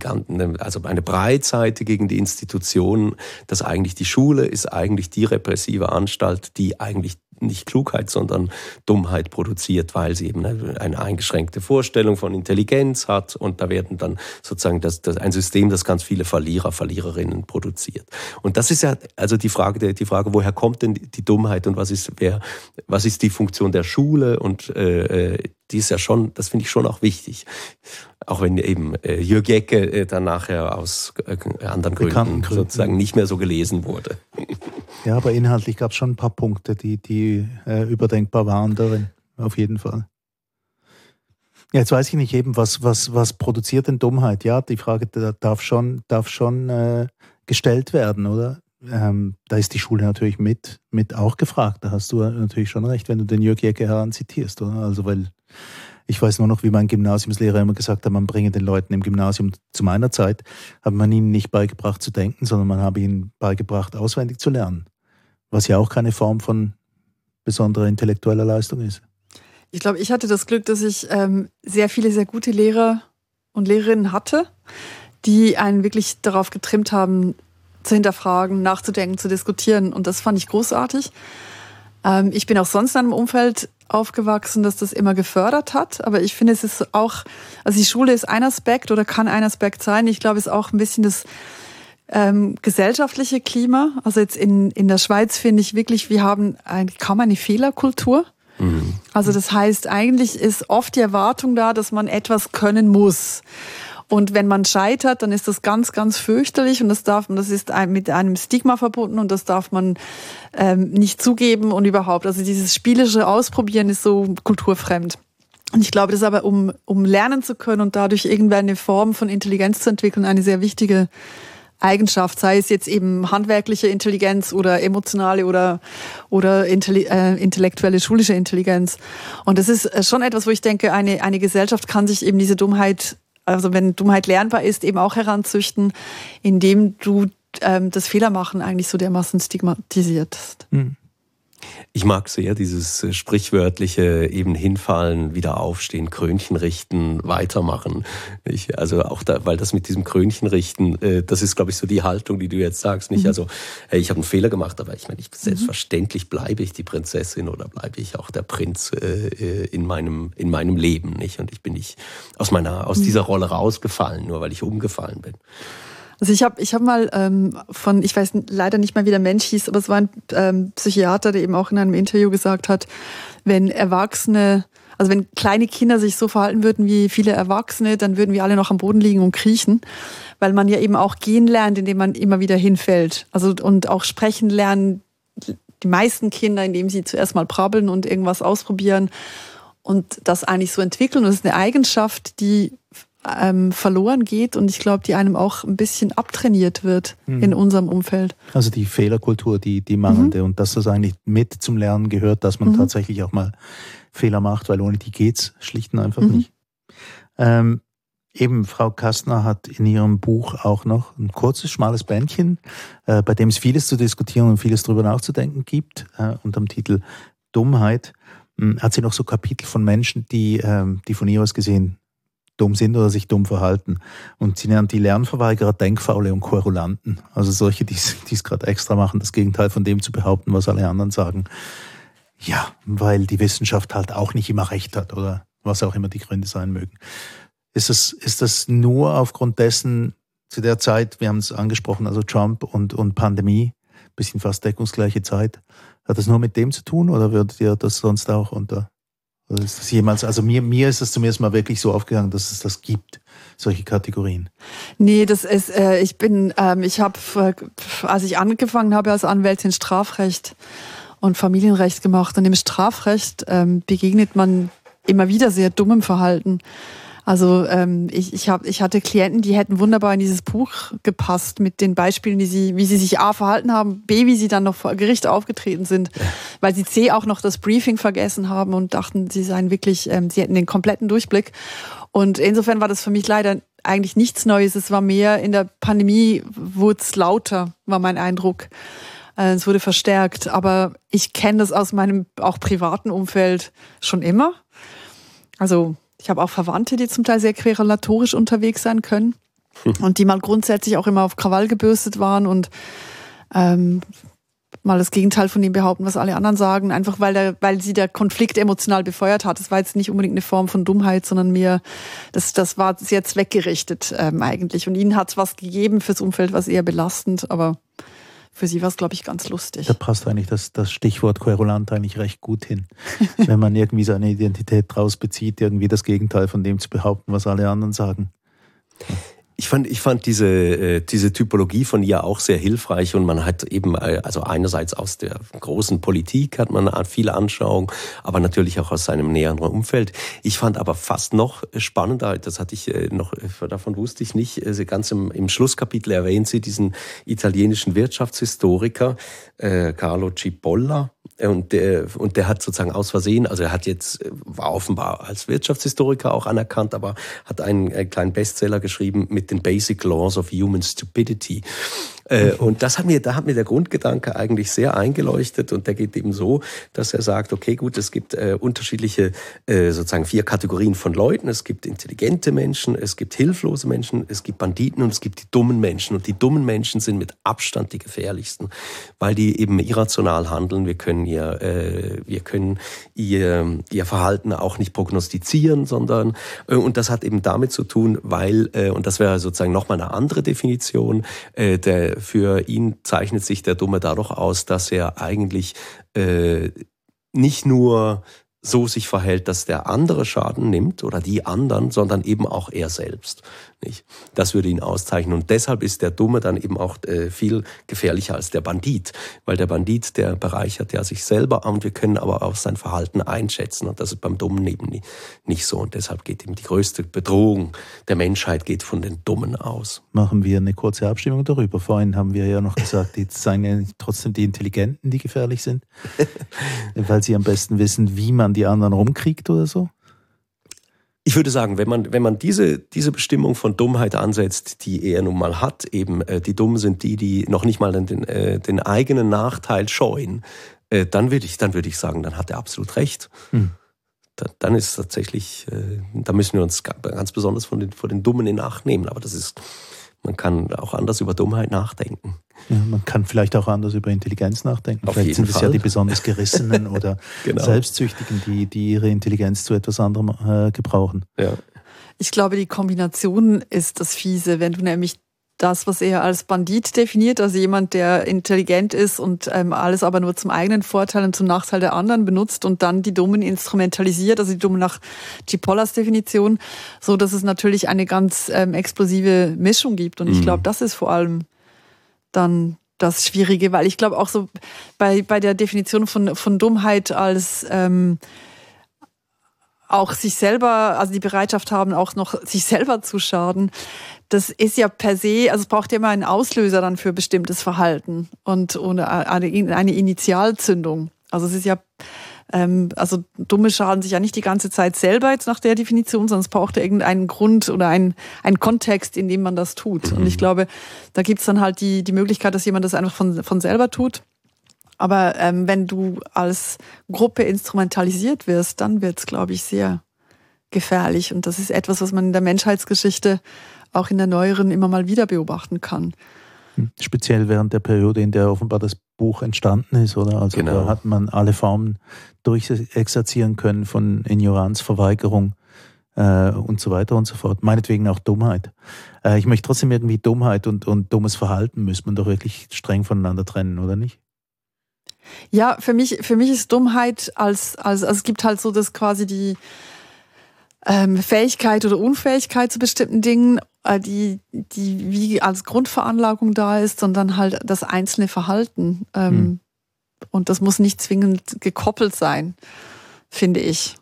also eine Breitseite gegen die Institutionen, dass eigentlich die Schule ist eigentlich die repressive Anstalt, die eigentlich nicht Klugheit, sondern Dummheit produziert, weil sie eben eine eingeschränkte Vorstellung von Intelligenz hat und da werden dann sozusagen das, das ein System, das ganz viele Verlierer, Verliererinnen produziert. Und das ist ja also die Frage, die Frage, woher kommt denn die Dummheit und was ist, wer, was ist die Funktion der Schule und äh, äh die ist ja schon, das finde ich schon auch wichtig. Auch wenn eben äh, Jürg Jecke äh, dann nachher aus äh, anderen Gründen, Gründen sozusagen nicht mehr so gelesen wurde. Ja, aber inhaltlich gab es schon ein paar Punkte, die, die äh, überdenkbar waren darin, auf jeden Fall. Ja, jetzt weiß ich nicht eben, was, was, was produziert denn Dummheit? Ja, die Frage darf schon, darf schon äh, gestellt werden, oder? Ähm, da ist die Schule natürlich mit, mit auch gefragt. Da hast du natürlich schon recht, wenn du den Jörg Jecke heran zitierst, oder? Also, weil ich weiß nur noch, wie mein Gymnasiumslehrer immer gesagt hat, man bringe den Leuten im Gymnasium zu meiner Zeit, hat man ihnen nicht beigebracht zu denken, sondern man habe ihnen beigebracht, auswendig zu lernen. Was ja auch keine Form von besonderer intellektueller Leistung ist. Ich glaube, ich hatte das Glück, dass ich ähm, sehr viele, sehr gute Lehrer und Lehrerinnen hatte, die einen wirklich darauf getrimmt haben, zu hinterfragen, nachzudenken, zu diskutieren. Und das fand ich großartig. Ähm, ich bin auch sonst in einem Umfeld aufgewachsen, dass das immer gefördert hat. Aber ich finde, es ist auch, also die Schule ist ein Aspekt oder kann ein Aspekt sein. Ich glaube, es ist auch ein bisschen das ähm, gesellschaftliche Klima. Also jetzt in, in der Schweiz finde ich wirklich, wir haben eigentlich kaum eine Fehlerkultur. Mhm. Also das heißt, eigentlich ist oft die Erwartung da, dass man etwas können muss. Und wenn man scheitert, dann ist das ganz, ganz fürchterlich und das darf man, das ist mit einem Stigma verbunden und das darf man ähm, nicht zugeben und überhaupt. Also dieses spielische Ausprobieren ist so kulturfremd. Und ich glaube, das ist aber, um, um lernen zu können und dadurch irgendeine Form von Intelligenz zu entwickeln, eine sehr wichtige Eigenschaft, sei es jetzt eben handwerkliche Intelligenz oder emotionale oder, oder äh, intellektuelle schulische Intelligenz. Und das ist äh, schon etwas, wo ich denke, eine, eine Gesellschaft kann sich eben diese Dummheit also wenn Dummheit lernbar ist, eben auch heranzüchten, indem du ähm, das Fehlermachen eigentlich so dermaßen stigmatisiert. Mhm. Ich mag sehr dieses äh, sprichwörtliche eben hinfallen, wieder aufstehen, Krönchen richten, weitermachen. Ich, also auch da, weil das mit diesem Krönchen richten, äh, das ist, glaube ich, so die Haltung, die du jetzt sagst. Nicht, mhm. also hey, ich habe einen Fehler gemacht, aber ich meine, ich, selbstverständlich bleibe ich die Prinzessin oder bleibe ich auch der Prinz äh, äh, in meinem in meinem Leben, nicht? Und ich bin nicht aus meiner aus mhm. dieser Rolle rausgefallen, nur weil ich umgefallen bin. Also ich habe ich hab mal ähm, von, ich weiß leider nicht mal, wie der Mensch hieß, aber es war ein ähm, Psychiater, der eben auch in einem Interview gesagt hat, wenn Erwachsene, also wenn kleine Kinder sich so verhalten würden wie viele Erwachsene, dann würden wir alle noch am Boden liegen und kriechen, weil man ja eben auch gehen lernt, indem man immer wieder hinfällt. Also und auch sprechen lernen, die meisten Kinder, indem sie zuerst mal brabbeln und irgendwas ausprobieren und das eigentlich so entwickeln. Und das ist eine Eigenschaft, die ähm, verloren geht und ich glaube, die einem auch ein bisschen abtrainiert wird mhm. in unserem Umfeld. Also die Fehlerkultur, die, die mangelnde mhm. und dass das eigentlich mit zum Lernen gehört, dass man mhm. tatsächlich auch mal Fehler macht, weil ohne die geht's schlicht und einfach mhm. nicht. Ähm, eben, Frau Kastner hat in ihrem Buch auch noch ein kurzes, schmales Bändchen, äh, bei dem es vieles zu diskutieren und vieles darüber nachzudenken gibt, äh, unter dem Titel Dummheit. Hm, hat sie noch so Kapitel von Menschen, die, ähm, die von ihr aus gesehen dumm sind oder sich dumm verhalten. Und sie nennt die Lernverweigerer Denkfaule und Korulanten. Also solche, die es gerade extra machen, das Gegenteil von dem zu behaupten, was alle anderen sagen. Ja, weil die Wissenschaft halt auch nicht immer recht hat oder was auch immer die Gründe sein mögen. Ist das, ist das nur aufgrund dessen, zu der Zeit, wir haben es angesprochen, also Trump und, und Pandemie, bisschen fast deckungsgleiche Zeit, hat das nur mit dem zu tun oder würdet ihr das sonst auch unter ist das jemals, also mir, mir ist es zumindest mal wirklich so aufgegangen, dass es das gibt, solche Kategorien. Nee, das ist, äh, ich bin, ähm, ich habe, als ich angefangen habe als Anwältin Strafrecht und Familienrecht gemacht und im Strafrecht ähm, begegnet man immer wieder sehr dummem Verhalten. Also ähm, ich, ich, hab, ich hatte Klienten, die hätten wunderbar in dieses Buch gepasst mit den Beispielen, die sie, wie sie sich A verhalten haben, B, wie sie dann noch vor Gericht aufgetreten sind, weil sie C auch noch das Briefing vergessen haben und dachten, sie seien wirklich, ähm, sie hätten den kompletten Durchblick. Und insofern war das für mich leider eigentlich nichts Neues. Es war mehr in der Pandemie wurde es lauter, war mein Eindruck. Äh, es wurde verstärkt. Aber ich kenne das aus meinem auch privaten Umfeld schon immer. Also ich habe auch Verwandte, die zum Teil sehr querulatorisch unterwegs sein können und die mal grundsätzlich auch immer auf Krawall gebürstet waren und ähm, mal das Gegenteil von dem behaupten, was alle anderen sagen, einfach weil, der, weil sie der Konflikt emotional befeuert hat. Das war jetzt nicht unbedingt eine Form von Dummheit, sondern mehr, das, das war sehr zweckgerichtet ähm, eigentlich. Und ihnen hat es was gegeben fürs Umfeld, was eher belastend, aber für sie war es, glaube ich, ganz lustig. Da passt eigentlich das, das Stichwort Querulant eigentlich recht gut hin. Wenn man irgendwie seine Identität draus bezieht, irgendwie das Gegenteil von dem zu behaupten, was alle anderen sagen. Ich fand, ich fand diese, äh, diese Typologie von ihr auch sehr hilfreich und man hat eben, äh, also einerseits aus der großen Politik hat man viele Anschauungen, aber natürlich auch aus seinem näheren Umfeld. Ich fand aber fast noch spannender, das hatte ich äh, noch, davon wusste ich nicht, ganz im, im Schlusskapitel erwähnt sie diesen italienischen Wirtschaftshistoriker äh, Carlo Cipolla, und der, und der hat sozusagen aus Versehen, also er hat jetzt, war offenbar als Wirtschaftshistoriker auch anerkannt, aber hat einen, einen kleinen Bestseller geschrieben mit den Basic Laws of Human Stupidity. Äh, und das hat mir, da hat mir der Grundgedanke eigentlich sehr eingeleuchtet und der geht eben so, dass er sagt, okay, gut, es gibt äh, unterschiedliche äh, sozusagen vier Kategorien von Leuten. Es gibt intelligente Menschen, es gibt hilflose Menschen, es gibt Banditen und es gibt die dummen Menschen. Und die dummen Menschen sind mit Abstand die gefährlichsten, weil die eben irrational handeln. Wir können ihr, äh, wir können ihr, ihr Verhalten auch nicht prognostizieren, sondern, äh, und das hat eben damit zu tun, weil, äh, und das wäre sozusagen nochmal eine andere Definition, äh, der für ihn zeichnet sich der Dumme dadurch aus, dass er eigentlich äh, nicht nur so sich verhält, dass der andere Schaden nimmt oder die anderen, sondern eben auch er selbst. Nicht? Das würde ihn auszeichnen. Und deshalb ist der Dumme dann eben auch äh, viel gefährlicher als der Bandit. Weil der Bandit, der bereichert ja sich selber und wir können aber auch sein Verhalten einschätzen. Und das ist beim Dummen eben nicht so. Und deshalb geht ihm die größte Bedrohung der Menschheit geht von den Dummen aus. Machen wir eine kurze Abstimmung darüber. Vorhin haben wir ja noch gesagt, jetzt seien ja trotzdem die Intelligenten, die gefährlich sind. weil sie am besten wissen, wie man die anderen rumkriegt oder so. Ich würde sagen, wenn man, wenn man diese, diese Bestimmung von Dummheit ansetzt, die er nun mal hat, eben äh, die Dummen sind die, die noch nicht mal den, äh, den eigenen Nachteil scheuen, äh, dann würde ich, dann würde ich sagen, dann hat er absolut recht. Hm. Da, dann ist tatsächlich, äh, da müssen wir uns ganz besonders von den, von den Dummen in Acht nehmen. Aber das ist, man kann auch anders über Dummheit nachdenken. Ja, man kann vielleicht auch anders über Intelligenz nachdenken. Auf vielleicht sind es ja die besonders Gerissenen oder genau. Selbstsüchtigen, die, die ihre Intelligenz zu etwas anderem äh, gebrauchen. Ja. Ich glaube, die Kombination ist das Fiese, wenn du nämlich das, was er als Bandit definiert, also jemand, der intelligent ist und ähm, alles aber nur zum eigenen Vorteil und zum Nachteil der anderen benutzt und dann die Dummen instrumentalisiert, also die Dummen nach Chipolas Definition, so dass es natürlich eine ganz ähm, explosive Mischung gibt. Und ich mhm. glaube, das ist vor allem dann das Schwierige, weil ich glaube auch so bei, bei der Definition von, von Dummheit als ähm, auch sich selber, also die Bereitschaft haben, auch noch sich selber zu schaden, das ist ja per se, also es braucht ja immer einen Auslöser dann für bestimmtes Verhalten und ohne eine, eine Initialzündung. Also es ist ja ähm, also Dumme schaden sich ja nicht die ganze Zeit selber jetzt nach der Definition, sondern es braucht ja irgendeinen Grund oder einen, einen Kontext, in dem man das tut. Mhm. Und ich glaube, da gibt's dann halt die, die Möglichkeit, dass jemand das einfach von, von selber tut. Aber ähm, wenn du als Gruppe instrumentalisiert wirst, dann wird's, glaube ich, sehr gefährlich. Und das ist etwas, was man in der Menschheitsgeschichte auch in der neueren immer mal wieder beobachten kann. Hm. Speziell während der Periode, in der offenbar das Buch entstanden ist, oder? Also genau. da hat man alle Formen durchexerzieren können von Ignoranz, Verweigerung äh, und so weiter und so fort. Meinetwegen auch Dummheit. Äh, ich möchte trotzdem irgendwie Dummheit und, und dummes Verhalten müsste man doch wirklich streng voneinander trennen, oder nicht? Ja, für mich, für mich ist Dummheit als, als, also es gibt halt so das quasi die, ähm, Fähigkeit oder Unfähigkeit zu bestimmten Dingen, äh, die, die wie als Grundveranlagung da ist, sondern halt das einzelne Verhalten. Ähm, hm. Und das muss nicht zwingend gekoppelt sein, finde ich.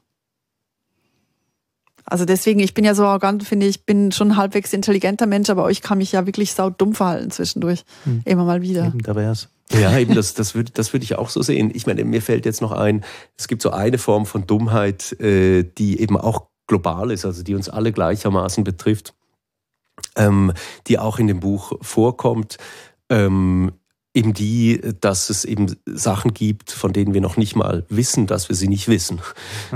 Also deswegen, ich bin ja so arrogant, finde ich, bin schon ein halbwegs intelligenter Mensch, aber ich kann mich ja wirklich sau dumm verhalten zwischendurch. Hm. Immer mal wieder. Eben, da wär's. Ja, eben, das, das würde das würd ich auch so sehen. Ich meine, mir fällt jetzt noch ein, es gibt so eine Form von Dummheit, äh, die eben auch global ist, also die uns alle gleichermaßen betrifft, ähm, die auch in dem Buch vorkommt. Ähm, eben die, dass es eben Sachen gibt, von denen wir noch nicht mal wissen, dass wir sie nicht wissen.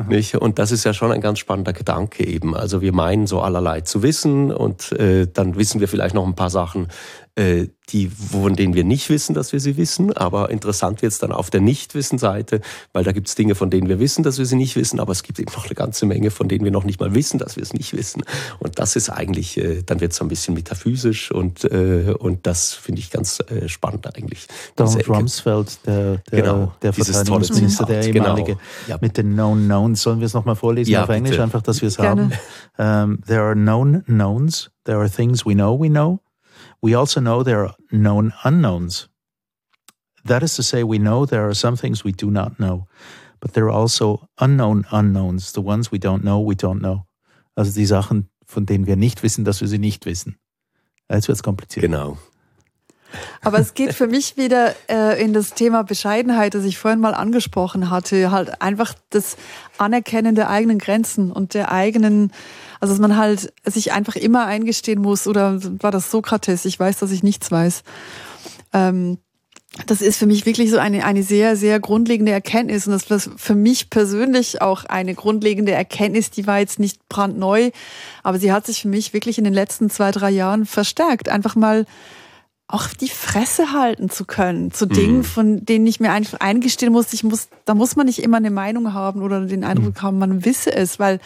Nicht? Und das ist ja schon ein ganz spannender Gedanke eben. Also wir meinen so allerlei zu wissen und äh, dann wissen wir vielleicht noch ein paar Sachen, die, von denen wir nicht wissen, dass wir sie wissen. Aber interessant wird es dann auf der Nichtwissen-Seite, weil da gibt es Dinge, von denen wir wissen, dass wir sie nicht wissen, aber es gibt eben noch eine ganze Menge, von denen wir noch nicht mal wissen, dass wir es nicht wissen. Und das ist eigentlich, äh, dann wird es ein bisschen metaphysisch und, äh, und das finde ich ganz äh, spannend eigentlich. Donald Rumsfeld, der, der, genau, der Verteidigungsminister, der ehemalige, genau. ja. mit den Known Knowns. Sollen wir es nochmal vorlesen ja, auf Englisch, bitte. einfach, dass wir es haben? Um, there are known knowns, there are things we know we know. We also know there are known unknowns. That is to say, we know there are some things we do not know, but there are also unknown unknowns, the ones we don't know, we don't know. Also die Sachen, von denen wir nicht wissen, dass wir sie nicht wissen. Jetzt wird es kompliziert. Genau. Aber es geht für mich wieder äh, in das Thema Bescheidenheit, das ich vorhin mal angesprochen hatte. Halt einfach das Anerkennen der eigenen Grenzen und der eigenen also dass man halt sich einfach immer eingestehen muss, oder war das Sokrates, ich weiß, dass ich nichts weiß. Ähm, das ist für mich wirklich so eine, eine sehr, sehr grundlegende Erkenntnis. Und das war für mich persönlich auch eine grundlegende Erkenntnis, die war jetzt nicht brandneu, aber sie hat sich für mich wirklich in den letzten zwei, drei Jahren verstärkt. Einfach mal auch die Fresse halten zu können zu Dingen, mhm. von denen ich mir einfach eingestehen muss, ich muss, da muss man nicht immer eine Meinung haben oder den Eindruck mhm. haben, man wisse es, weil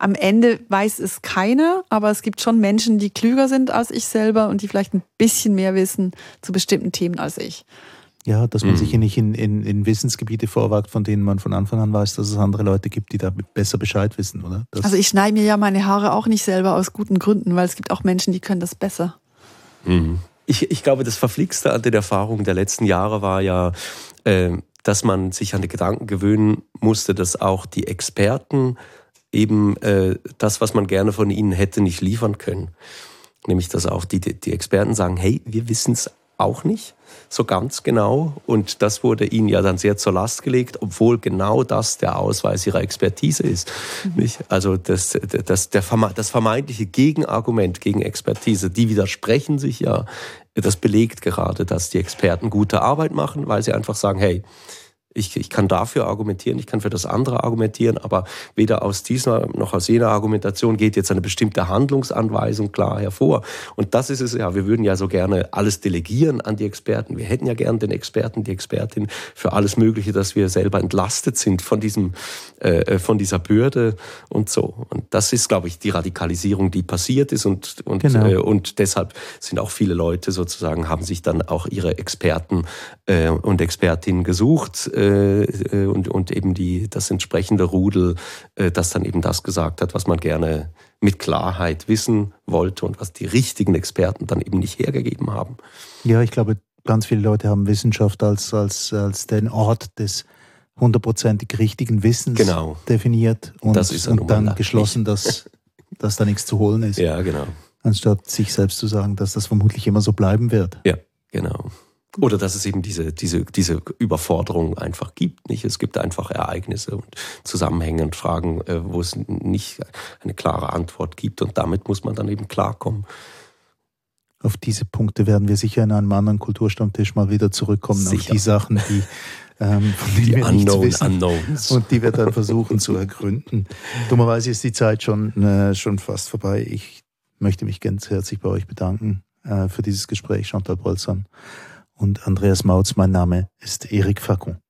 am Ende weiß es keiner, aber es gibt schon Menschen, die klüger sind als ich selber und die vielleicht ein bisschen mehr wissen zu bestimmten Themen als ich. Ja, dass man mhm. sich hier nicht in, in, in Wissensgebiete vorwagt, von denen man von Anfang an weiß, dass es andere Leute gibt, die da besser Bescheid wissen, oder? Das also ich schneide mir ja meine Haare auch nicht selber aus guten Gründen, weil es gibt auch Menschen, die können das besser. Mhm. Ich, ich glaube, das Verflixte an den Erfahrungen der letzten Jahre war ja, äh, dass man sich an die Gedanken gewöhnen musste, dass auch die Experten eben äh, das, was man gerne von ihnen hätte, nicht liefern können. Nämlich, dass auch die, die Experten sagen, hey, wir wissen es auch nicht so ganz genau. Und das wurde ihnen ja dann sehr zur Last gelegt, obwohl genau das der Ausweis ihrer Expertise ist. Mhm. Also das, das, der, das vermeintliche Gegenargument gegen Expertise, die widersprechen sich ja. Das belegt gerade, dass die Experten gute Arbeit machen, weil sie einfach sagen, hey, ich, ich kann dafür argumentieren, ich kann für das andere argumentieren, aber weder aus dieser noch aus jener Argumentation geht jetzt eine bestimmte Handlungsanweisung klar hervor. Und das ist es ja, wir würden ja so gerne alles delegieren an die Experten. Wir hätten ja gern den Experten, die Expertin für alles Mögliche, dass wir selber entlastet sind von diesem, äh, von dieser Bürde und so. Und das ist, glaube ich, die Radikalisierung, die passiert ist und, und, genau. äh, und deshalb sind auch viele Leute sozusagen, haben sich dann auch ihre Experten äh, und Expertinnen gesucht äh, äh, und, und eben die, das entsprechende Rudel, äh, das dann eben das gesagt hat, was man gerne mit Klarheit wissen wollte und was die richtigen Experten dann eben nicht hergegeben haben. Ja, ich glaube, ganz viele Leute haben Wissenschaft als, als, als den Ort des hundertprozentig richtigen Wissens genau. definiert und, und dann geschlossen, dass, dass da nichts zu holen ist. Ja, genau. Anstatt sich selbst zu sagen, dass das vermutlich immer so bleiben wird. Ja, genau. Oder dass es eben diese, diese, diese Überforderung einfach gibt. Nicht? Es gibt einfach Ereignisse und Zusammenhänge und Fragen, äh, wo es nicht eine klare Antwort gibt. Und damit muss man dann eben klarkommen. Auf diese Punkte werden wir sicher in einem anderen Kulturstammtisch mal wieder zurückkommen. Sicher. Auf die Sachen, die, ähm, von denen die wir unknown, nichts wissen unknowns. und die wir dann versuchen zu ergründen. Dummerweise ist die Zeit schon, äh, schon fast vorbei. Ich möchte mich ganz herzlich bei euch bedanken äh, für dieses Gespräch, Chantal Bolzan und Andreas Mautz. Mein Name ist Erik Facon.